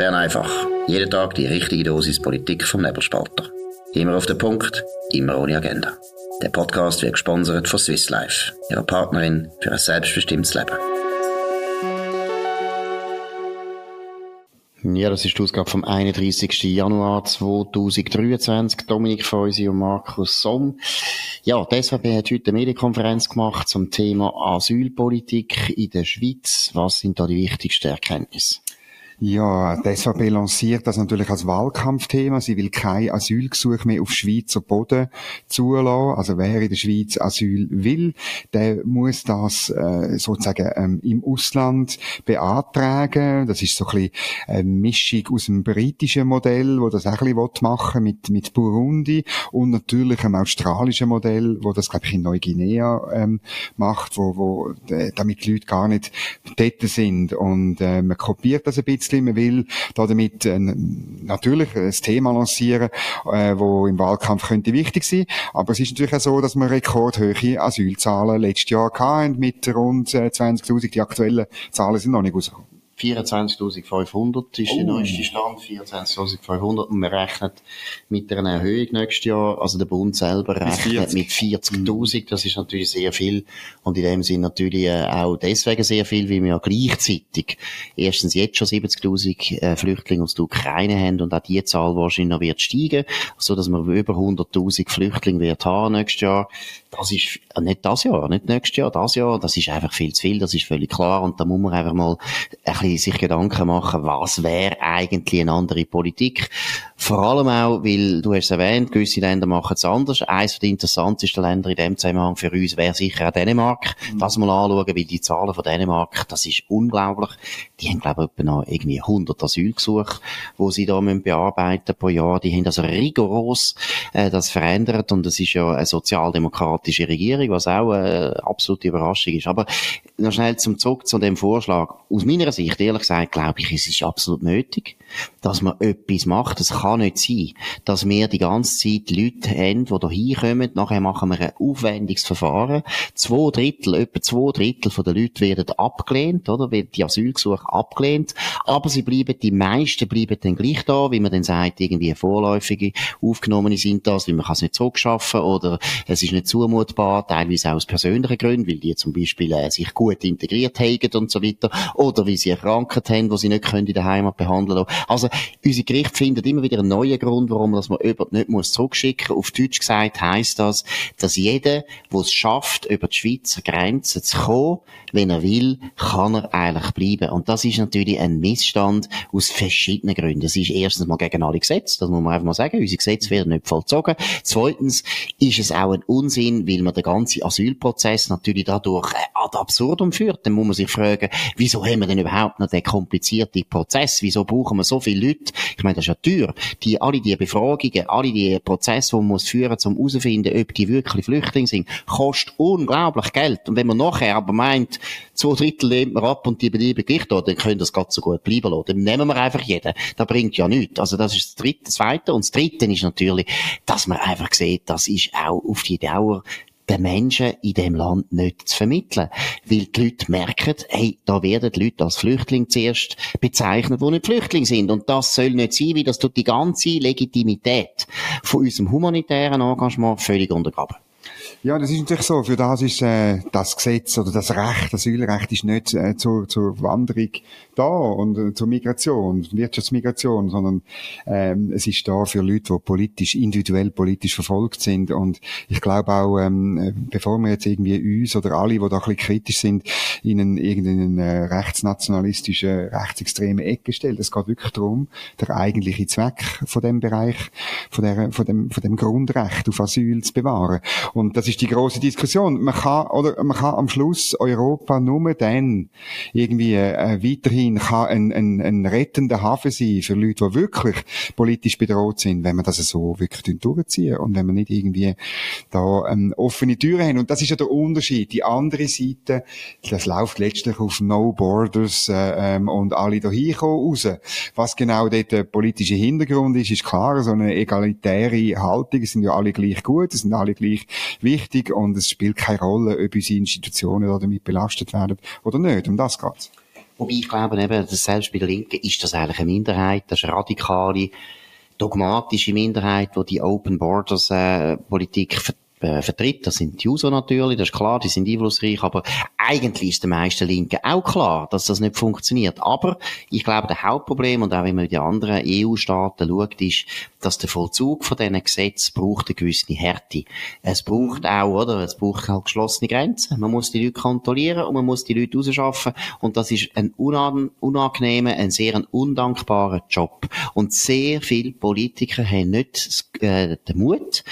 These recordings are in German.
Bern einfach. Jeden Tag die richtige Dosis Politik vom Nebelspalter. Immer auf den Punkt, immer ohne Agenda. Der Podcast wird gesponsert von Swiss Life, ihrer Partnerin für ein selbstbestimmtes Leben. Ja, das ist die Ausgabe vom 31. Januar 2023. Dominik Feusi und Markus Somm. Ja, die SVP hat heute eine Medienkonferenz gemacht zum Thema Asylpolitik in der Schweiz. Was sind da die wichtigsten Erkenntnisse? Ja, die SVP lanciert das natürlich als Wahlkampfthema. Sie will kein Asylgesuch mehr auf Schweizer Boden zulassen. Also wer in der Schweiz Asyl will, der muss das äh, sozusagen ähm, im Ausland beantragen. Das ist so ein bisschen eine Mischung aus dem britischen Modell, wo das auch ein bisschen machen mit, mit Burundi und natürlich einem australischen Modell, wo das, glaube ich, in Neuguinea ähm, macht, wo, wo äh, damit die Leute gar nicht dort sind. Und äh, man kopiert das ein bisschen bisschen. Man will da damit äh, natürlich ein Thema lancieren, äh, wo im Wahlkampf könnte wichtig sein. Aber es ist natürlich auch so, dass wir rekordhohe Asylzahlen letztes Jahr hatten mit rund 20.000. Äh, Die aktuellen Zahlen sind noch nicht rausgekommen. 24.500 ist oh. der neueste Stand, 24.500 und man rechnet mit einer Erhöhung nächstes Jahr, also der Bund selber rechnet 40. mit 40.000, das ist natürlich sehr viel und in dem Sinne natürlich äh, auch deswegen sehr viel, weil wir ja gleichzeitig erstens jetzt schon 70.000 äh, Flüchtlinge aus der Ukraine haben und auch die Zahl wahrscheinlich noch wird steigen, so dass wir über 100.000 Flüchtlinge wird haben nächstes Jahr. Das ist äh, nicht das Jahr, nicht nächstes Jahr, das Jahr, das ist einfach viel zu viel, das ist völlig klar und da muss man einfach mal ein bisschen sich Gedanken machen, was wäre eigentlich eine andere Politik. Vor allem auch, weil, du hast erwähnt, gewisse Länder machen es anders. Eines der interessantesten Länder in dem Zusammenhang für uns wäre sicher auch Dänemark. Mhm. Das mal anschauen, weil die Zahlen von Dänemark, das ist unglaublich. Die haben, glaube ich, etwa noch irgendwie 100 Asylgesuche, wo sie da müssen bearbeiten pro Jahr. Die haben also rigoros äh, das verändert und es ist ja eine sozialdemokratische Regierung, was auch eine absolute Überraschung ist. Aber noch schnell zum Zurück zu dem Vorschlag. Aus meiner Sicht, ehrlich gesagt, glaube ich, es ist absolut nötig, dass man etwas macht. Es kann nicht sein, dass wir die ganze Zeit Leute haben, die hier hinkommen, nachher machen wir ein aufwendiges Verfahren. Zwei Drittel, etwa zwei Drittel von den Leuten werden abgelehnt, oder? Werden die Asylgesuche abgelehnt. Aber sie bleiben, die meisten bleiben dann gleich da, wie man dann sagt, irgendwie vorläufige Aufgenommene sind das, weil man kann es nicht zurückschaffen oder es ist nicht zumutbar, teilweise auch aus persönlichen Gründen, weil die zum Beispiel äh, sich gut integriert haben und so weiter, oder weil sie Krankheit haben, die sie nicht können in der Heimat behandeln können. Also, unsere Gerichte finden immer wieder einen neuen Grund, warum man jemand nicht muss zurückschicken muss. Auf Deutsch gesagt heisst das, dass jeder, der es schafft, über die Schweizer Grenzen zu kommen, wenn er will, kann er eigentlich bleiben. Und das ist natürlich ein Missstand aus verschiedenen Gründen. Das ist erstens mal gegen alle Gesetze, das muss man einfach mal sagen. Unsere Gesetze werden nicht vollzogen. Zweitens ist es auch ein Unsinn, weil man den ganzen Asylprozess natürlich dadurch ad absurdum führt. Dann muss man sich fragen, wieso haben wir denn überhaupt noch den komplizierten Prozess? Wieso brauchen wir so viele Leute? Ich meine, das ist ja teuer. Die, alle die Befragungen, alle die Prozesse, die man muss führen, um herauszufinden, ob die wirklich Flüchtlinge sind, kostet unglaublich Geld. Und wenn man nachher aber meint, zwei Drittel lehnt man ab und die bleiben gleich da, dann können das ganz so gut bleiben lassen. Dann nehmen wir einfach jeden. Das bringt ja nichts. Also das ist das dritte, zweite. Und das dritte ist natürlich, dass man einfach sieht, das ist auch auf die Dauer den Menschen in dem Land nicht zu vermitteln. Weil die Leute merken, hey, da werden die Leute als Flüchtling zuerst bezeichnet, die nicht Flüchtling sind. Und das soll nicht sein, weil das tut die ganze Legitimität von unserem humanitären Engagement völlig untergraben. Ja, das ist natürlich so. Für das ist äh, das Gesetz oder das Recht, das Asylrecht ist nicht äh, zur, zur Wanderung da und äh, zur Migration, Wirtschaftsmigration, sondern ähm, es ist da für Leute, die politisch, individuell politisch verfolgt sind. Und ich glaube auch, ähm, bevor wir jetzt irgendwie uns oder alle, die da ein bisschen kritisch sind, in einen, irgendeinen äh, rechtsnationalistischen, rechtsextremen Ecke stellen, es geht wirklich darum, der eigentliche Zweck von dem Bereich, von, der, von, dem, von dem Grundrecht auf Asyl zu bewahren. Und das ist die große Diskussion. Man kann, oder man kann am Schluss Europa nur dann irgendwie äh, weiterhin kann ein, ein, ein rettender Hafen sein für Leute, die wirklich politisch bedroht sind, wenn man das so wirklich durchziehen und wenn man nicht irgendwie da ähm, offene Türen haben. Und das ist ja der Unterschied. Die andere Seite, das läuft letztlich auf No Borders äh, ähm, und alle da hinkommen raus. Was genau dort der politische Hintergrund ist, ist klar, so eine egalitäre Haltung. Es sind ja alle gleich gut, es sind alle gleich wichtig und es spielt keine Rolle, ob unsere Institutionen damit belastet werden oder nicht. Um das geht's. Wobei ich glaube eben, dass selbst bei der Linken ist das eigentlich eine Minderheit, das ist eine radikale, dogmatische Minderheit, die die Open Borders äh, Politik äh, vertritt. Das sind die User natürlich, das ist klar, die sind einflussreich, aber eigentlich ist den meisten Linken auch klar, dass das nicht funktioniert. Aber ich glaube, der Hauptproblem, und auch wenn man in die anderen EU-Staaten schaut, ist, dass der Vollzug von diesen Gesetzen braucht eine gewisse Härte. Es braucht auch, oder? Es braucht halt geschlossene Grenzen. Man muss die Leute kontrollieren und man muss die Leute rausschaffen. Und das ist ein unangenehmer, ein sehr undankbarer Job. Und sehr viele Politiker haben nicht äh, den Mut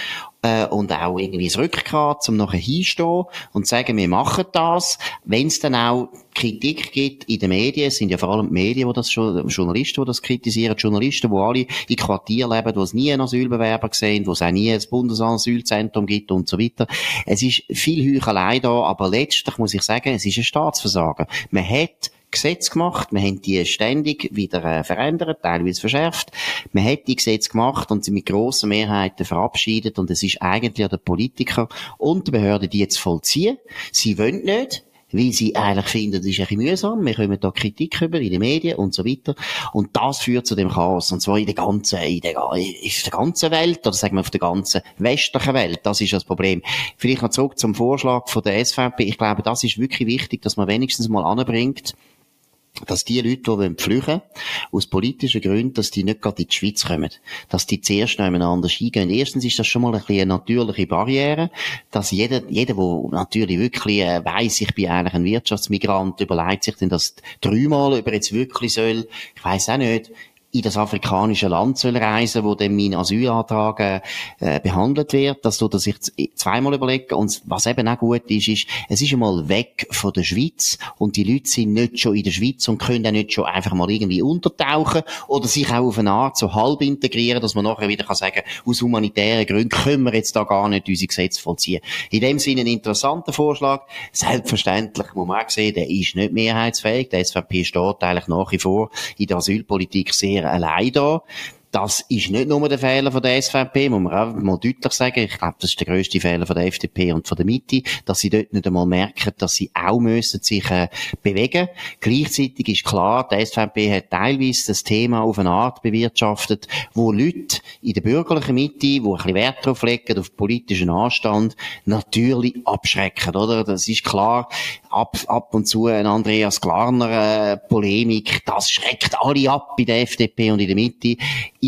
äh, und auch irgendwie das Rückgrat, um nachher hinstehen und sagen, wir machen das. Wenn es dann auch Kritik gibt in den Medien, sind ja vor allem die Medien, die das schon, Journalisten, die das kritisieren, Journalisten, die alle in Quartier leben, wo es nie einen Asylbewerber sehen, wo es auch nie ein Bundesasylzentrum gibt und so weiter. Es ist viel Heuchelei da, aber letztlich muss ich sagen, es ist ein Staatsversagen. Man hat Gesetze gemacht, wir haben die ständig wieder äh, verändert, teilweise verschärft. Man hat die Gesetze gemacht und sie mit grossen Mehrheiten verabschiedet und es ist eigentlich an den Politiker und den Behörden, die jetzt vollziehen. Sie wollen nicht, weil sie eigentlich finden, das ist ein mühsam, wir kommen da Kritik über in den Medien und so weiter. Und das führt zu dem Chaos. Und zwar in der ganzen, in der, in der ganzen Welt, oder sagen wir auf der ganzen westlichen Welt. Das ist das Problem. Vielleicht noch zurück zum Vorschlag von der SVP. Ich glaube, das ist wirklich wichtig, dass man wenigstens mal anbringt, dass die Leute, die flüchten aus politischen Gründen, dass die nicht gerade in die Schweiz kommen. Dass die zuerst anders eingehen. Erstens ist das schon mal ein eine natürliche Barriere, dass jeder, jeder, der natürlich wirklich äh, weiss, ich bin eigentlich ein Wirtschaftsmigrant, überlegt sich denn das dreimal, ob er jetzt wirklich soll, ich weiss auch nicht, in das afrikanische Land soll reisen, wo dann mein Asylantrag äh, behandelt wird, dass du das sich zweimal überlegen. Und was eben auch gut ist, ist, es ist einmal weg von der Schweiz und die Leute sind nicht schon in der Schweiz und können dann nicht schon einfach mal irgendwie untertauchen oder sich auch auf eine Art so halb integrieren, dass man nachher wieder kann sagen, aus humanitären Gründen können wir jetzt da gar nicht unsere Gesetze vollziehen. In dem Sinne ein interessanter Vorschlag. Selbstverständlich muss man auch sehen, der ist nicht mehrheitsfähig. Der SVP steht eigentlich nach wie vor in der Asylpolitik sehr sehr allein da. Das ist nicht nur der Fehler von der SVP, muss man auch mal deutlich sagen. Ich glaube, das ist der grösste Fehler von der FDP und von der Mitte, dass sie dort nicht einmal merken, dass sie auch müssen sich äh, bewegen. Gleichzeitig ist klar, die SVP hat teilweise das Thema auf eine Art bewirtschaftet, wo Leute in der bürgerlichen Mitte, die ein bisschen Wert darauf legen, auf politischen Anstand, natürlich abschrecken, oder? Das ist klar ab, ab und zu ein Andreas Glarner äh, Polemik, das schreckt alle ab in der FDP und in der Mitte.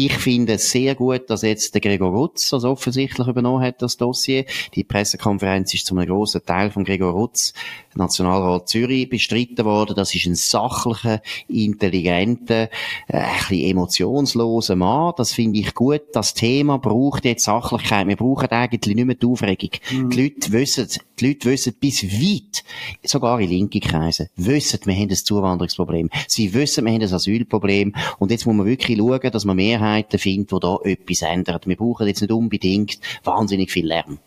Ich finde es sehr gut, dass jetzt der Gregor Rutz das offensichtlich übernommen hat, das Dossier. Die Pressekonferenz ist zu einem grossen Teil von Gregor Rutz, Nationalrat Zürich, bestritten worden. Das ist ein sachlicher, intelligenter, äh, ein bisschen emotionsloser Mann. Das finde ich gut. Das Thema braucht jetzt Sachlichkeit. Wir brauchen eigentlich nicht mehr die Aufregung. Mhm. Die Leute wissen, die Leute wissen bis weit, sogar in linke Kreise, wissen, wir haben ein Zuwanderungsproblem. Sie wissen, wir haben ein Asylproblem. Und jetzt muss man wirklich schauen, dass man Mehrheiten findet, die da etwas ändern. Wir brauchen jetzt nicht unbedingt wahnsinnig viel Lärm.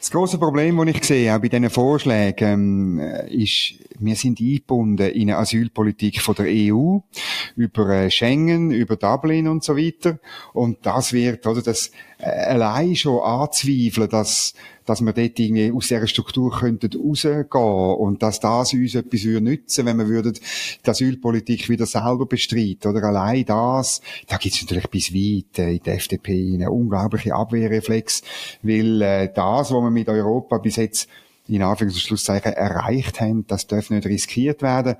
Das große Problem, das ich sehe, auch bei diesen Vorschlägen, ähm, ist, wir sind eingebunden in eine Asylpolitik von der EU, über äh, Schengen, über Dublin und so weiter. Und das wird, oder, das äh, allein schon anzweifeln, dass dass wir dort irgendwie aus dieser Struktur könnten rausgehen und dass das uns etwas würde nützen, wenn wir würden die Asylpolitik wieder selber bestreiten. Oder allein das, da gibt es natürlich bis weit äh, in der FDP eine unglaubliche Abwehrreflex, weil äh, das, was wir mit Europa bis jetzt in Anführungs- und Schlusszeichen erreicht haben, das darf nicht riskiert werden.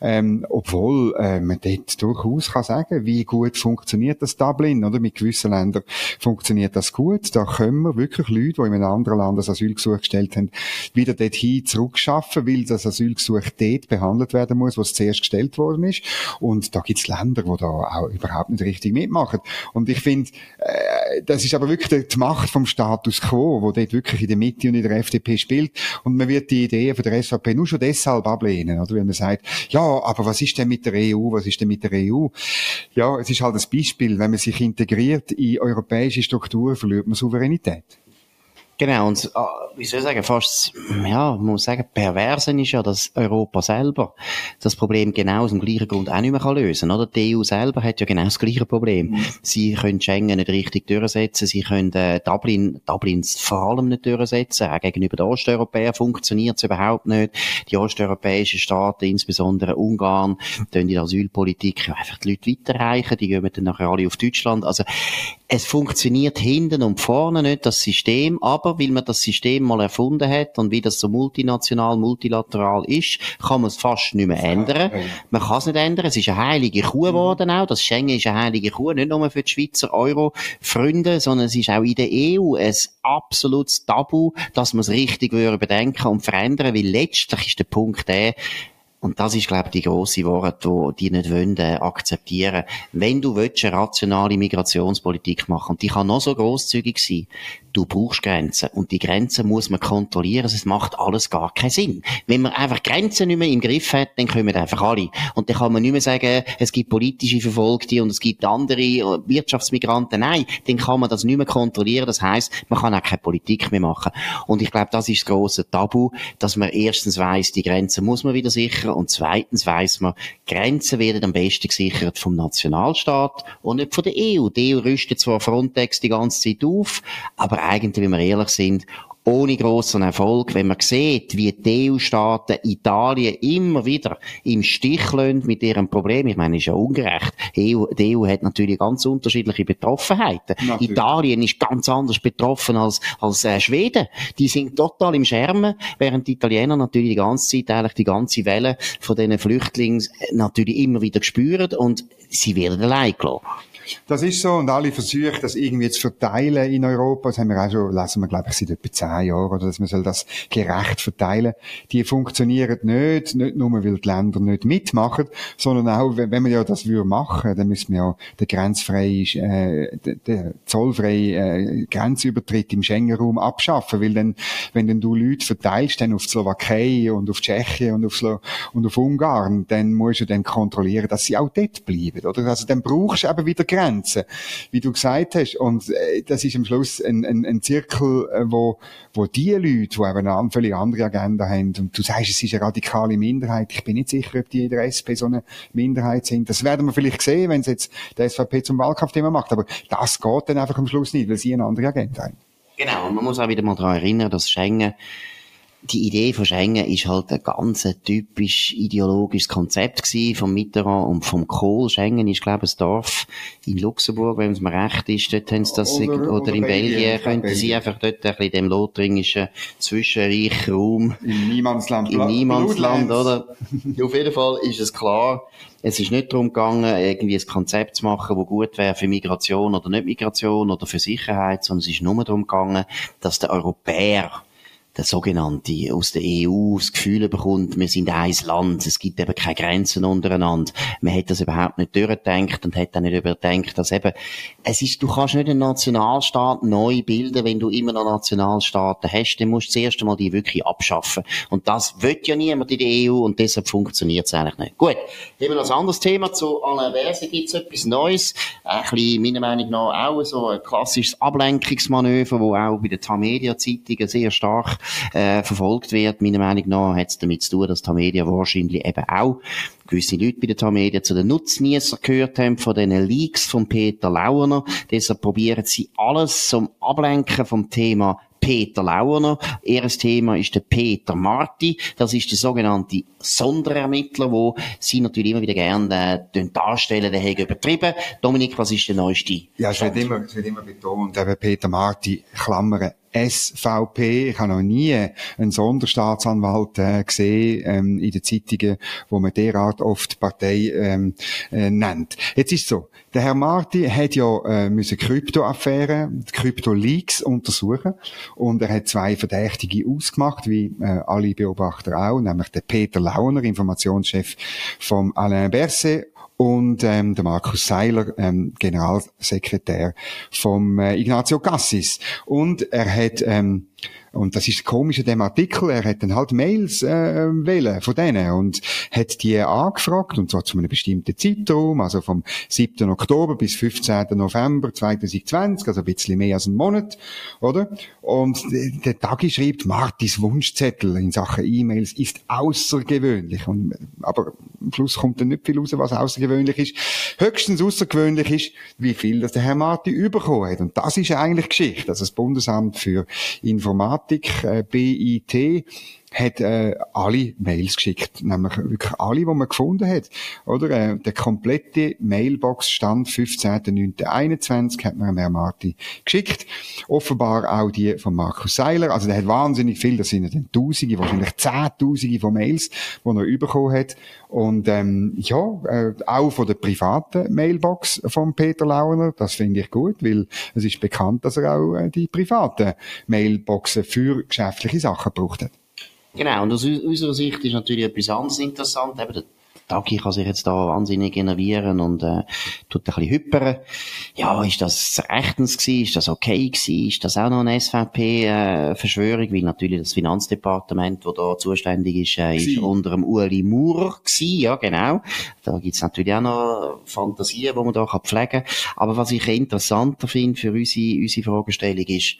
Ähm, obwohl äh, man dort durchaus kann sagen, wie gut funktioniert das Dublin, oder? Mit gewissen Ländern funktioniert das gut. Da können wir wirklich Leute, die in einem anderen Land das Asylgesuch gestellt haben, wieder dorthin zurückschaffen, weil das Asylgesuch dort behandelt werden muss, was zuerst gestellt worden ist. Und da gibt's Länder, die da auch überhaupt nicht richtig mitmachen. Und ich finde, äh, das ist aber wirklich die Macht vom Status quo, wo dort wirklich in der Mitte und in der FDP spielt. Und man wird die Idee von der SVP nur schon deshalb ablehnen, oder? Wenn man sagt, ja, aber was ist denn mit der EU? Was ist denn mit der EU? Ja, es ist halt das Beispiel, wenn man sich integriert in europäische Strukturen, verliert man Souveränität. Genau, und ah, wie soll ich sagen, fast, ja, man muss sagen, perversen ist ja, dass Europa selber das Problem genau aus dem gleichen Grund auch nicht mehr kann lösen kann. Die EU selber hat ja genau das gleiche Problem. Mhm. Sie können Schengen nicht richtig durchsetzen, sie können äh, Dublin, Dublin vor allem nicht durchsetzen, auch gegenüber den Osteuropäern funktioniert es überhaupt nicht. Die osteuropäischen Staaten, insbesondere Ungarn, tun die Asylpolitik einfach die Leute weiterreichen, die gehen dann nachher alle auf Deutschland. Also, es funktioniert hinten und vorne nicht, das System, aber weil man das System mal erfunden hat und wie das so multinational, multilateral ist, kann man es fast nicht mehr ändern. Man kann es nicht ändern, es ist eine heilige Kuh geworden auch, das Schengen ist eine heilige Kuh, nicht nur für die Schweizer Euro-Freunde, sondern es ist auch in der EU ein absolutes Tabu, dass man es richtig überdenken und verändern, weil letztlich ist der Punkt der, und das ist, glaube ich, die grosse Worte, die die nicht wollen, äh, akzeptieren. Wenn du willst, eine rationale Migrationspolitik machen, und die kann noch so grosszügig sein, du brauchst Grenzen. Und die Grenzen muss man kontrollieren. Es macht alles gar keinen Sinn. Wenn man einfach Grenzen nicht mehr im Griff hat, dann kommen einfach alle. Und dann kann man nicht mehr sagen, es gibt politische Verfolgte und es gibt andere äh, Wirtschaftsmigranten. Nein, dann kann man das nicht mehr kontrollieren. Das heißt, man kann auch keine Politik mehr machen. Und ich glaube, das ist das große Tabu, dass man erstens weiß, die Grenzen muss man wieder sichern und zweitens weiß man, Grenzen werden am besten gesichert vom Nationalstaat und nicht von der EU. Die EU rüstet zwar Frontex die ganze Zeit auf, aber eigentlich, wenn wir ehrlich sind, ohne grossen Erfolg, wenn man sieht, wie die EU-Staaten Italien immer wieder im Stich lassen mit ihrem Problem. Ich meine, ist ja ungerecht. Die EU, die EU hat natürlich ganz unterschiedliche Betroffenheiten. Natürlich. Italien ist ganz anders betroffen als, als äh, Schweden. Die sind total im Schermen, während die Italiener natürlich die ganze Zeit eigentlich die ganze Welle von diesen Flüchtlingen natürlich immer wieder spüren und sie werden allein gelassen. Das ist so und alle versuchen, das irgendwie zu verteilen in Europa. Das haben wir auch schon, lesen wir, glaube ich, seit etwa zehn Jahren, oder dass man soll das gerecht verteilen. Die funktionieren nicht, nicht nur, weil die Länder nicht mitmachen, sondern auch, wenn man ja das würde machen, dann müssen wir ja den grenzfreien, äh, den, den zollfreien äh, Grenzübertritt im Schengen-Raum abschaffen, weil dann, wenn dann du Leute verteilst, dann auf die Slowakei und auf Tschechien und auf, Slo und auf Ungarn, dann musst du dann kontrollieren, dass sie auch dort bleiben, oder? Also dann brauchst du eben wieder Grenzen, wie du gesagt hast. Und äh, das ist am Schluss ein, ein, ein Zirkel, äh, wo, wo die Leute, die eben eine völlig andere Agenda haben, und du sagst, es ist eine radikale Minderheit, ich bin nicht sicher, ob die in der SP so eine Minderheit sind. Das werden wir vielleicht sehen, wenn es jetzt der SVP zum Wahlkampfthema macht. Aber das geht dann einfach am Schluss nicht, weil sie eine andere Agenda haben. Genau, und man muss auch wieder mal daran erinnern, dass Schengen die Idee von Schengen ist halt ein ganz typisch ideologisches Konzept gewesen vom Mitterrand und vom Kohl. Schengen ist, glaube ich, ein Dorf in Luxemburg, wenn es mir recht ist. Dort haben sie das, oder, oder, oder in Belgien, Belgien könnten sie einfach dort ein bisschen dem lothringischen Zwischenreichraum. Im Niemandsland. Im Niemandsland, oder? Auf jeden Fall ist es klar, es ist nicht darum gegangen, irgendwie ein Konzept zu machen, das gut wäre für Migration oder nicht Migration oder für Sicherheit, sondern es ist nur darum gegangen, dass der Europäer der sogenannte aus der EU das Gefühl bekommt, wir sind ein Land, es gibt eben keine Grenzen untereinander. Man hat das überhaupt nicht durchgedacht und hat dann nicht überdenkt, dass eben, es ist, du kannst nicht einen Nationalstaat neu bilden, wenn du immer noch Nationalstaaten hast, dann musst du zuerst einmal die wirklich abschaffen. Und das will ja niemand in der EU und deshalb funktioniert es eigentlich nicht. Gut, haben wir noch ein anderes Thema zu Alain Berset, gibt es etwas Neues, ein bisschen, meiner Meinung nach, auch so ein klassisches Ablenkungsmanöver, wo auch bei den Tamedia-Zeitungen sehr stark äh, verfolgt wird. Meiner Meinung nach hat es damit zu tun, dass Tamedia wahrscheinlich eben auch gewisse Leute bei der Tamedia zu den Nutznießern gehört haben von diesen Leaks von Peter Launer. Deshalb probieren sie alles zum Ablenken vom Thema Peter Launer. Erstes Thema ist der Peter Marti. Das ist der sogenannte Sonderermittler, wo sie natürlich immer wieder gerne äh, darstellen, der hat übertrieben. Dominik, was ist der neueste? Ja, es wird immer, es wird immer betont, eben Peter Marti, Klammern, SVP. Ich habe noch nie einen Sonderstaatsanwalt äh, gesehen ähm, in den Zeitungen, wo man derart oft Partei ähm, äh, nennt. Jetzt ist so, der Herr Marti hat ja äh, müssen Kryptoaffären, Krypto-Leaks untersuchen und er hat zwei Verdächtige ausgemacht, wie äh, alle Beobachter auch, nämlich der Peter Launer, Informationschef vom Alain Berset und ähm, der Markus Seiler, ähm, Generalsekretär vom äh, Ignazio Cassis. Und er hat ähm, Und das ist komisch an dem Artikel. Er hat dann halt Mails äh, wählen von denen und hat die angefragt, und zwar zu einem bestimmten Zeitraum, also vom 7. Oktober bis 15. November 2020, also ein bisschen mehr als einen Monat, oder? Und der Tagi schreibt, Martis Wunschzettel in Sachen E-Mails ist außergewöhnlich. Und, aber am Schluss kommt dann nicht viel raus, was außergewöhnlich ist. Höchstens außergewöhnlich ist, wie viel das der Herr Marti überkommen hat. Und das ist eigentlich Geschichte. Also das Bundesamt für Informatik, äh, BIT, hat äh, alle Mails geschickt, nämlich wirklich alle, die man gefunden hat. Oder äh, der komplette Mailbox-Stand 15.09.21 hat man Herr Marti geschickt. Offenbar auch die von Markus Seiler. Also der hat wahnsinnig viel, das sind dann Tausende, wahrscheinlich Zehntausende von Mails, die er bekommen hat. Und ähm, ja, äh, auch von der privaten Mailbox von Peter Launer, das finde ich gut, weil es ist bekannt, dass er auch äh, die privaten Mailboxen für geschäftliche Sachen gebraucht hat. Genau, und aus unserer Sicht ist natürlich etwas anderes interessant. Eben, der Taki kann sich jetzt da wahnsinnig innervieren und äh, tut ein bisschen hypern. Ja, ist das rechtens gewesen? Ist das okay gewesen? Ist das auch noch eine SVP-Verschwörung? Äh, Weil natürlich das Finanzdepartement, das da zuständig ist, äh, ist unter dem Uli Maurer gewesen. Ja, genau. Da gibt's natürlich auch noch Fantasien, die man da pflegen kann. Aber was ich interessanter finde für unsere, unsere Fragestellung ist,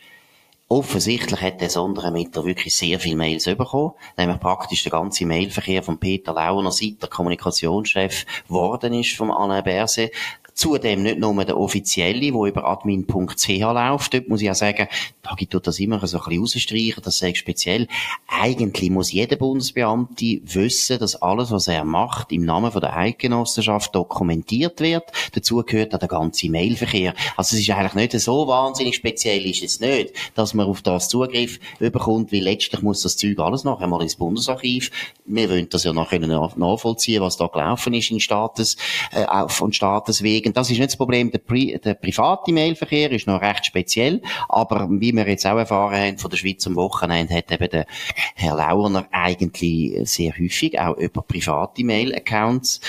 Offensichtlich hat der Sonderermittler wirklich sehr viele Mails bekommen, nämlich praktisch der ganze Mailverkehr von Peter Launer, seit der Kommunikationschef geworden ist vom Alain Berset, Zudem nicht nur der offizielle, der über admin.ch läuft. Dort muss ich auch sagen, Hagi tut das immer so ein bisschen rausstreichen, das sage ich speziell. Eigentlich muss jeder Bundesbeamte wissen, dass alles, was er macht, im Namen von der Eidgenossenschaft dokumentiert wird. Dazu gehört auch der ganze Mailverkehr. Also es ist eigentlich nicht so wahnsinnig speziell, ist es nicht, dass man auf das Zugriff bekommt, weil letztlich muss das Zeug alles noch einmal ins Bundesarchiv. Wir wollen das ja noch nachvollziehen, was da gelaufen ist in Staates, äh, von Staateswegen liegen. Das ist nicht das Problem. Der, Pri der private Mailverkehr ist noch recht speziell. Aber wie wir jetzt auch erfahren haben von der Schweiz am Wochenende, hat eben der Herr Lauerner eigentlich sehr häufig auch über private Mail-Accounts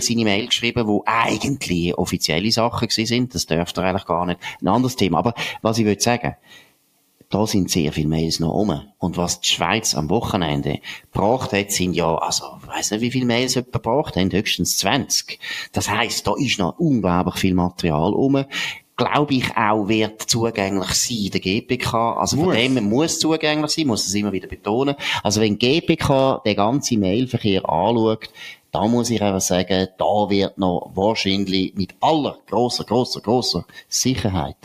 seine Mail geschrieben, wo eigentlich offizielle Sachen gewesen sind. Das dürfte er eigentlich gar nicht. Ein anderes Thema. Aber was ich will sagen, da sind sehr viele Mails noch um. Und was die Schweiz am Wochenende gebracht hat, sind ja, also, ich weiss nicht, wie viele Mails jemand gebracht haben, höchstens 20. Das heisst, da ist noch unglaublich viel Material um glaube ich auch, wird zugänglich sein, der GPK. Also muss. von dem muss zugänglich sein, muss es immer wieder betonen. Also wenn GPK den ganzen Mailverkehr anschaut, da muss ich einfach sagen, da wird noch wahrscheinlich mit aller grosser, grosser, grosser Sicherheit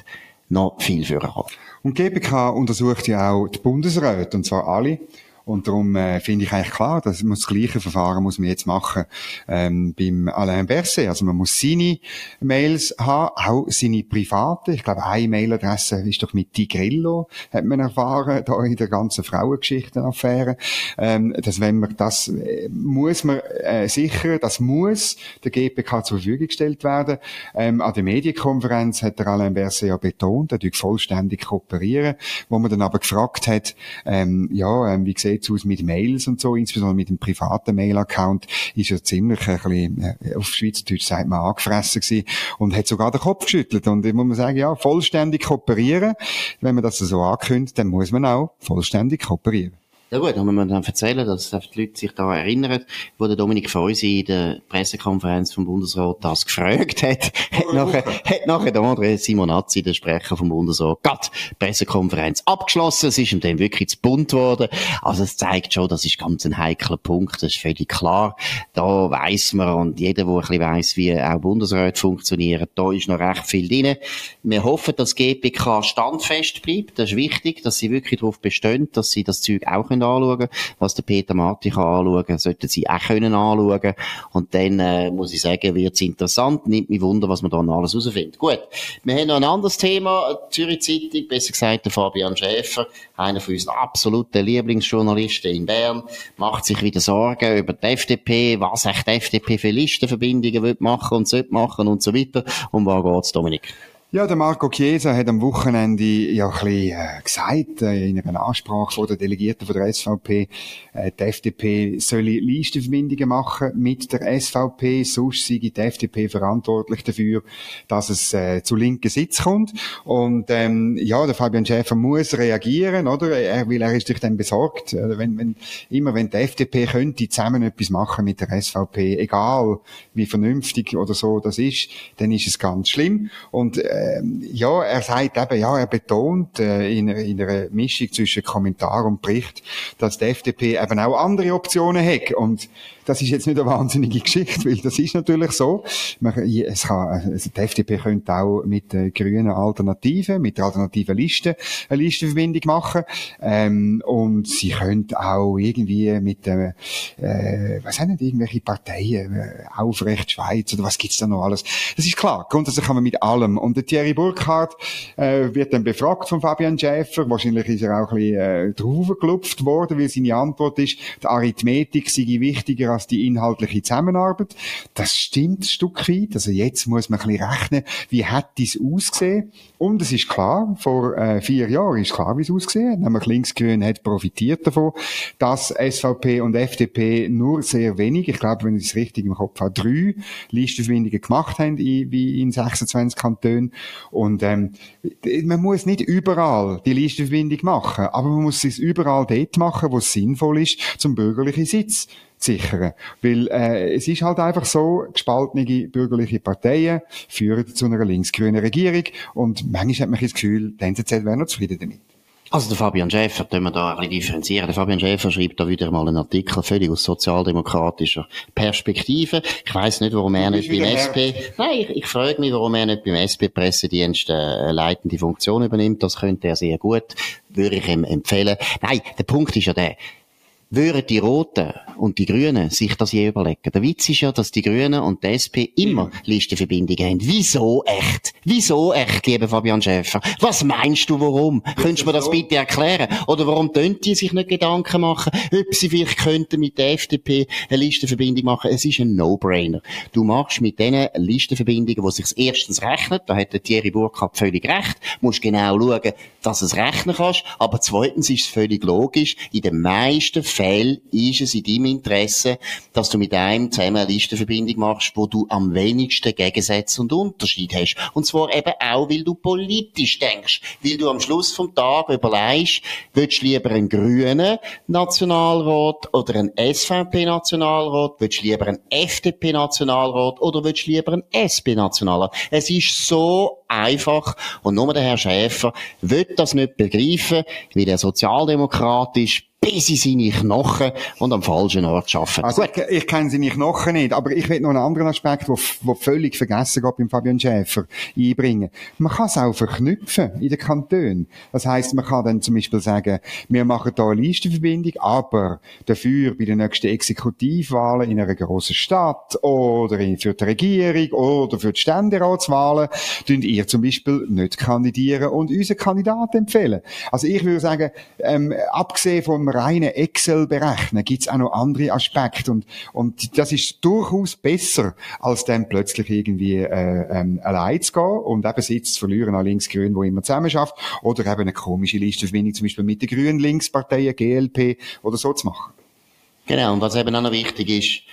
noch viel für haben. Und GBK untersucht ja auch die Bundesräte, und zwar alle. Und darum äh, finde ich eigentlich klar, dass man das gleiche Verfahren muss man jetzt machen ähm, beim Alain Berset. Also man muss seine Mails haben, auch seine private. Ich glaube, eine Mailadresse ist doch mit Tigrillo, hat man erfahren, da in der ganzen Frauengeschichten-Affäre. Ähm, dass wenn man das äh, muss man äh, sichern, das muss der GPK zur Verfügung gestellt werden. Ähm, an der Medienkonferenz hat der Alain Berset ja betont, er vollständig kooperieren, wo man dann aber gefragt hat, ähm, ja, ähm, wie gesagt, sieht's aus mit Mails und so, insbesondere mit dem privaten Mail-Account, ist er ziemlich ein bisschen, äh, auf Schweizerdeutsch sagt man, angefressen gewesen und hat sogar den Kopf geschüttelt. Und ich muss man sagen, ja, vollständig kooperieren. Wenn man das so ankündigt, dann muss man auch vollständig kooperieren. Ja gut, muss man dann erzählen, dass die Leute sich da erinnern, wo der Dominik Feusi in der Pressekonferenz vom Bundesrat das gefragt hat, hat nachher, hat nachher der andere Simonazzi, der Sprecher vom Bundesrat, Gott, Pressekonferenz abgeschlossen, es ist ihm dann wirklich zu bunt worden. Also es zeigt schon, das ist ganz ein heikler Punkt, das ist völlig klar. Da weiss man und jeder, der ein bisschen weiss, wie auch Bundesräte funktionieren, da ist noch recht viel drin. Wir hoffen, dass GPK standfest bleibt, das ist wichtig, dass sie wirklich darauf bestehen, dass sie das Zeug auch anschauen was der Peter Marti kann anschauen sollten sie auch können anschauen und dann äh, muss ich sagen, wird es interessant, nimmt mich Wunder, was man da alles herausfindet. Gut, wir haben noch ein anderes Thema, Zürich Zeitung, besser gesagt der Fabian Schäfer, einer von unseren absoluten Lieblingsjournalisten in Bern, macht sich wieder Sorgen über die FDP, was echt die FDP für Listenverbindungen machen und sollte machen und so weiter. Um was geht's, Dominik? Ja, der Marco Chiesa hat am Wochenende ja ein bisschen äh, gesagt, äh, in einer Ansprache vor der Delegierten von der SVP, äh, die FDP solle Listenverbindungen machen mit der SVP, sonst sei die FDP verantwortlich dafür, dass es äh, zu linken Sitz kommt. Und ähm, ja, der Fabian Schäfer muss reagieren, oder? Er, weil er ist sich dann besorgt, äh, wenn, wenn, immer wenn die FDP könnte zusammen etwas machen mit der SVP, egal wie vernünftig oder so das ist, dann ist es ganz schlimm. Und äh, ja, er sagt eben, ja, er betont äh, in, in einer Mischung zwischen Kommentar und Bericht, dass die FDP eben auch andere Optionen hat. Und das ist jetzt nicht eine wahnsinnige Geschichte, weil das ist natürlich so. Man, es kann, also die FDP könnte auch mit der grünen Alternative, mit der alternativen Liste eine Listenverbindung machen. Ähm, und sie könnte auch irgendwie mit äh, was haben denn irgendwelche Parteien, äh, Aufrecht Schweiz oder was gibt's da noch alles? Das ist klar. Grundsätzlich kann man mit allem. Und der Thierry Burkhardt äh, wird dann befragt von Fabian Schäfer. Wahrscheinlich ist er auch ein bisschen äh, draufgeklopft worden, weil seine Antwort ist, die Arithmetik sei wichtiger als die inhaltliche Zusammenarbeit. Das stimmt ein Stück weit. Also jetzt muss man ein bisschen rechnen, wie hat dies ausgesehen. Und es ist klar, vor äh, vier Jahren ist klar, wie es ausgesehen hat. Nämlich Linksgrün hat profitiert davon, dass SVP und FDP nur sehr wenig, ich glaube, wenn ich es richtig im Kopf habe, drei Listenverbindungen gemacht haben, wie in 26 Kantonen. Und ähm, man muss nicht überall die Listenverbindung machen, aber man muss es überall dort machen, wo es sinnvoll ist, zum bürgerlichen Sitz sichern. Weil äh, es ist halt einfach so, gespaltene bürgerliche Parteien führen zu einer linksgrünen Regierung und manchmal hat man das Gefühl, die NZZ wäre noch zufrieden damit. Also der Fabian Schäfer, können wir da ein bisschen differenzieren. Der Fabian Schäfer schreibt da wieder mal einen Artikel völlig aus sozialdemokratischer Perspektive. Ich weiß nicht, warum er nicht beim SP, nein, ich, ich frage mich, warum er nicht beim SP-Pressedienst äh, leitende Funktion übernimmt. Das könnte er sehr gut, würde ich ihm empfehlen. Nein, der Punkt ist ja der, würden die Roten und die Grünen sich das je überlegen. Der Witz ist ja, dass die Grünen und die SP immer Listenverbindungen haben. Wieso echt? Wieso echt, lieber Fabian Schäfer? Was meinst du, warum? Könntest du mir das bitte erklären? Oder warum können die sich nicht Gedanken machen, ob sie vielleicht könnten mit der FDP eine Listenverbindung machen? Es ist ein No-Brainer. Du machst mit diesen Listenverbindungen, wo sich erstens rechnet, da hat der Thierry Burkhardt völlig recht, musst genau schauen, dass es rechnen kannst, aber zweitens ist es völlig logisch, in den meisten Fällen ist es in deinem Interesse, dass du mit einem zusammen eine Listenverbindung machst, wo du am wenigsten Gegensätze und Unterschied hast. Und zwar eben auch, weil du politisch denkst. Weil du am Schluss vom Tag überlegst, willst du lieber einen grünen Nationalrat oder einen SVP-Nationalrat, willst du lieber einen FDP-Nationalrat oder willst du lieber einen SP-Nationalrat? Es ist so einfach und nur der Herr Schäfer wird das nicht begreifen, wie der sozialdemokratisch bis in seine Knochen und am falschen Ort arbeiten. Also ich, ich kenne seine Knochen nicht, aber ich will noch einen anderen Aspekt, der völlig vergessen geht beim Fabian Schäfer, einbringen. Man kann es auch verknüpfen in den Kantonen. Das heisst, man kann dann zum Beispiel sagen, wir machen hier eine Listenverbindung, aber dafür bei den nächsten Exekutivwahlen in einer grossen Stadt oder für die Regierung oder für die Ständeratswahlen, tun ihr zum Beispiel nicht kandidieren und unseren Kandidaten empfehlen. Also ich würde sagen, ähm, abgesehen vom reinen Excel berechnen, gibt's auch noch andere Aspekte und, und das ist durchaus besser, als dann plötzlich irgendwie äh, ähm, allein zu gehen und eben Sitz zu verlieren an Linksgrün, wo immer zusammen schafft, oder eben eine komische Listenverbindung zum Beispiel mit der grünen Linkspartei, GLP oder so zu machen. Genau, und was eben auch noch wichtig ist,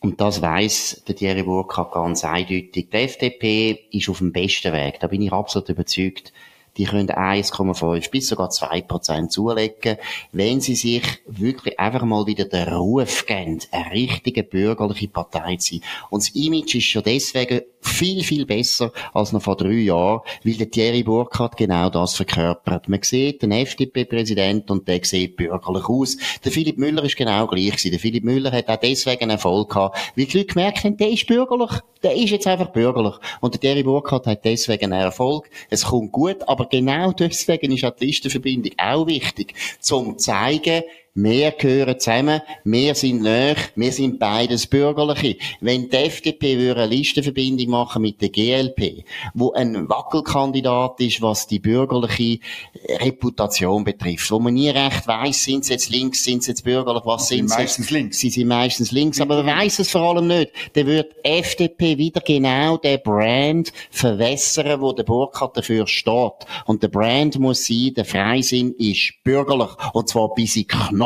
und das weiß der Thierry Burkhardt ganz eindeutig. Die FDP ist auf dem besten Weg. Da bin ich absolut überzeugt die können 1,5 bis sogar 2 Prozent zulegen, wenn sie sich wirklich einfach mal wieder den Ruf geben, eine richtige bürgerliche Partei zu sein. Und das Image ist schon deswegen viel, viel besser als noch vor drei Jahren, weil der Thierry Burkhardt genau das verkörpert. Man sieht den FDP-Präsident und der sieht bürgerlich aus. Der Philipp Müller ist genau gleich gewesen. Der Philipp Müller hat auch deswegen Erfolg gehabt, weil die Leute gemerkt haben, der ist bürgerlich. Der ist jetzt einfach bürgerlich. Und der Thierry Burkhardt hat deswegen Erfolg. Es kommt gut, aber genau deswegen ist auch die Listenverbindung auch wichtig, zum zu zeigen, wir gehören zusammen, wir sind näher, wir sind beides Bürgerliche. Wenn die FDP würde eine Listenverbindung machen mit der GLP, wo ein Wackelkandidat ist, was die bürgerliche Reputation betrifft, wo man nie recht weiss, sind sie jetzt links, sind sie jetzt bürgerlich, was sind sie? Meistens links. Sie sind meistens links, aber man weiss es vor allem nicht. Dann wird FDP wieder genau den Brand verwässern, wo der Burkhardt dafür steht. Und der Brand muss sein, der Freisinn ist bürgerlich. Und zwar bis in Knochen.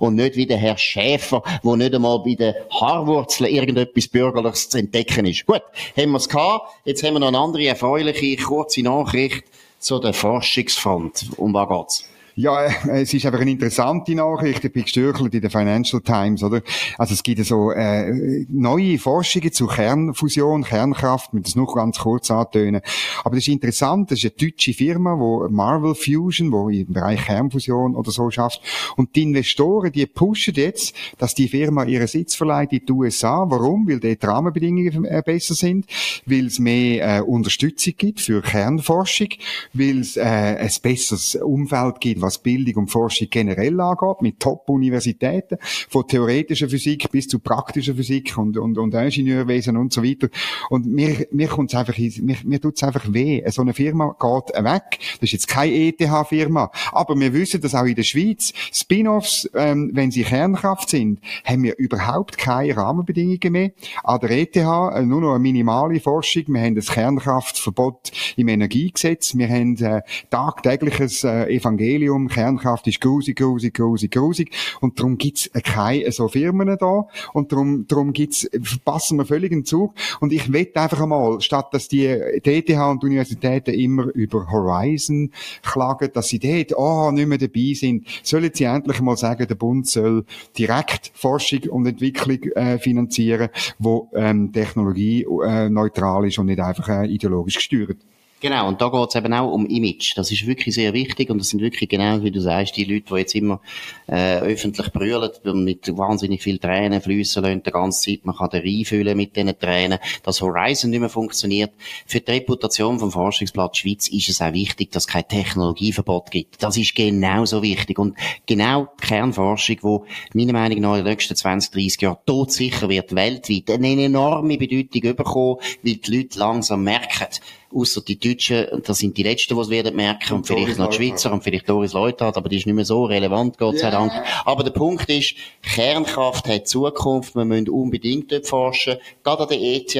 Und nicht wie der Herr Schäfer, wo nicht einmal bei den Haarwurzeln irgendetwas Bürgerliches zu entdecken ist. Gut, haben wir es gehabt. Jetzt haben wir noch eine andere erfreuliche, kurze Nachricht zu der Forschungsfront. Um was geht's? Ja, äh, es ist einfach eine interessante Nachricht. Ich bin gestürchelt in der Financial Times, oder? Also es gibt so äh, neue Forschungen zu Kernfusion, Kernkraft, mit das noch ganz kurz antönen. Aber das ist interessant. Das ist eine deutsche Firma, wo Marvel Fusion, wo im Bereich Kernfusion oder so schafft. Und die Investoren, die pushen jetzt, dass die Firma ihren Sitz verleiht in die USA. Warum? Weil dort die Rahmenbedingungen äh, besser sind, weil es mehr äh, Unterstützung gibt für Kernforschung, weil es äh, ein besseres Umfeld gibt, was Bildung und Forschung generell angeht, mit Top-Universitäten, von theoretischer Physik bis zu praktischer Physik und, und, und Ingenieurwesen und so weiter. Und mir, mir kommt's einfach, mir, mir tut's einfach weh. So eine Firma geht weg. Das ist jetzt keine ETH-Firma. Aber wir wissen, dass auch in der Schweiz Spin-offs, ähm, wenn sie Kernkraft sind, haben wir überhaupt keine Rahmenbedingungen mehr. An der ETH äh, nur noch eine minimale Forschung. Wir haben das Kernkraftverbot im Energiegesetz. Wir haben äh, tagtägliches äh, Evangelium Strom, Kernkraft ist grusig, grusig, grusig, grusig. Und darum gibt's keine so Firmen da. Und darum, darum gibt's, verpassen wir völlig den Zug. Und ich wette einfach einmal, statt dass die DTH und die Universitäten immer über Horizon klagen, dass sie dort, oh, nicht mehr dabei sind, sollen sie endlich mal sagen, der Bund soll direkt Forschung und Entwicklung äh, finanzieren, wo ähm, Technologie äh, neutral ist und nicht einfach äh, ideologisch gesteuert. Genau, und da geht es eben auch um Image. Das ist wirklich sehr wichtig und das sind wirklich genau, wie du sagst, die Leute, die jetzt immer äh, öffentlich brüllen und mit wahnsinnig viel Tränen fließen lassen, die ganze Zeit, man kann da reinfüllen mit diesen Tränen, dass Horizon nicht mehr funktioniert. Für die Reputation vom Forschungsplatz Schweiz ist es auch wichtig, dass es kein Technologieverbot gibt. Das ist genauso wichtig und genau die Kernforschung, die meiner Meinung nach in den nächsten 20, 30 Jahren todsicher wird, weltweit, eine enorme Bedeutung bekommen, weil die Leute langsam merken, Außer die Deutschen, das sind die Letzten, die es werden merken, und, und vielleicht noch die Schweizer und vielleicht Doris Leuthard, aber die ist nicht mehr so relevant, Gott sei Dank. Aber der Punkt ist, Kernkraft hat Zukunft, wir müssen unbedingt dort forschen, gerade an der ETH,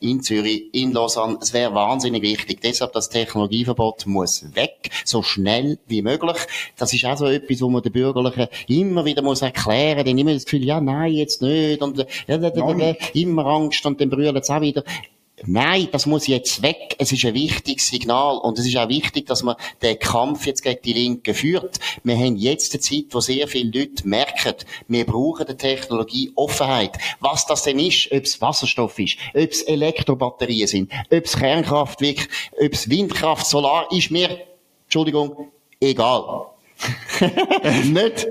in Zürich, in Lausanne, es wäre wahnsinnig wichtig. Deshalb, das Technologieverbot muss weg, so schnell wie möglich. Das ist auch so etwas, wo man den Bürgerlichen immer wieder muss erklären, die immer das Gefühl, ja, nein, jetzt nicht, und, äh, immer Angst, und dann brüllen sie auch wieder. Nein, das muss jetzt weg. Es ist ein wichtiges Signal. Und es ist auch wichtig, dass man den Kampf jetzt gegen die Linken führt. Wir haben jetzt eine Zeit, wo sehr viele Leute merken, wir brauchen die Technologie Offenheit. Was das denn ist, ob es Wasserstoff ist, ob es Elektrobatterien sind, ob es Kernkraft wirklich, ob es Windkraft, Solar, ist mir, Entschuldigung, egal. nicht,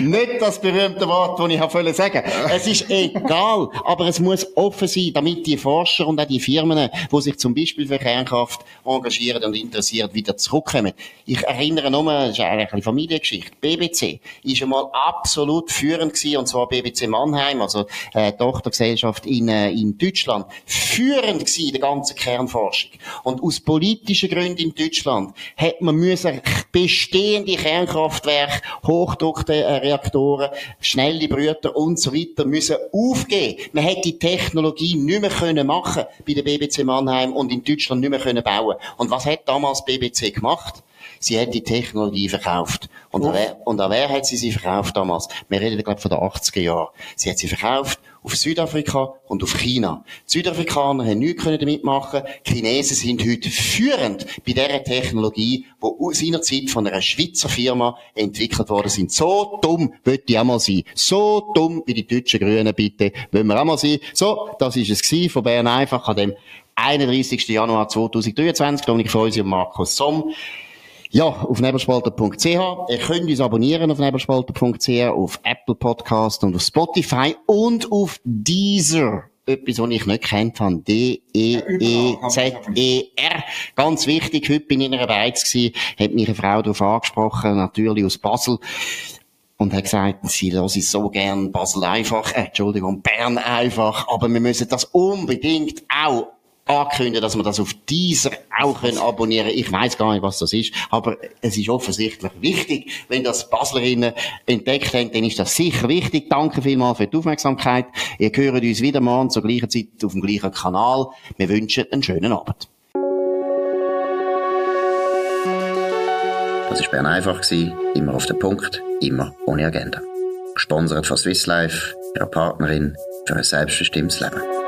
nicht das berühmte Wort, das ich habe sagen Es ist egal, aber es muss offen sein, damit die Forscher und auch die Firmen, die sich zum Beispiel für Kernkraft engagieren und interessieren, wieder zurückkommen. Ich erinnere nur, das ist eigentlich eine Familiengeschichte. BBC ist einmal absolut führend gewesen, und zwar BBC Mannheim, also äh, Tochtergesellschaft in, äh, in Deutschland, führend gewesen in der ganzen Kernforschung. Und aus politischen Gründen in Deutschland hat man müssen bestehende Kernkraftwerke, Hochdruckreaktoren, schnelle Brüter und so weiter müssen aufgeben. Man hätte die Technologie nicht mehr können machen bei der BBC Mannheim und in Deutschland nicht mehr können bauen. Und was hat damals BBC gemacht? Sie hat die Technologie verkauft. Und, an wer, und an wer hat sie sie verkauft damals? Wir reden, glaube ich, von den 80er Jahren. Sie hat sie verkauft auf Südafrika und auf China. Die Südafrikaner haben nichts damit machen. Die Chinesen sind heute führend bei dieser Technologie, die seinerzeit von einer Schweizer Firma entwickelt worden sind. So dumm wird die auch mal sein. So dumm wie die deutschen Grünen, bitte, wollen wir auch mal sein. So, das ist es von Bern einfach an dem 31. Januar 2023. Dominik Freusi und Markus Somm. Ja, auf nebelspalter.ch. Ihr könnt uns abonnieren auf nebelspalter.ch, auf Apple Podcast und auf Spotify und auf Deezer. Etwas, was ich nicht kennt habe. D-E-E-Z-E-R. Ganz wichtig. Heute bin ich in einer Beiz gewesen. Hat mich eine Frau darauf angesprochen. Natürlich aus Basel und hat gesagt, sie hören so gern Basel einfach, äh, Entschuldigung, Bern einfach, aber wir müssen das unbedingt auch ankündigen, dass wir das auf dieser auch können abonnieren Ich weiß gar nicht, was das ist, aber es ist offensichtlich wichtig. Wenn das Baslerinnen entdeckt haben, dann ist das sicher wichtig. Danke vielmals für die Aufmerksamkeit. Ihr hört uns wieder morgen zur gleichen Zeit auf dem gleichen Kanal. Wir wünschen einen schönen Abend. Das war Bern einfach, immer auf den Punkt, immer ohne Agenda. Gesponsert von Swiss Life, ihrer Partnerin für ein selbstbestimmtes Leben.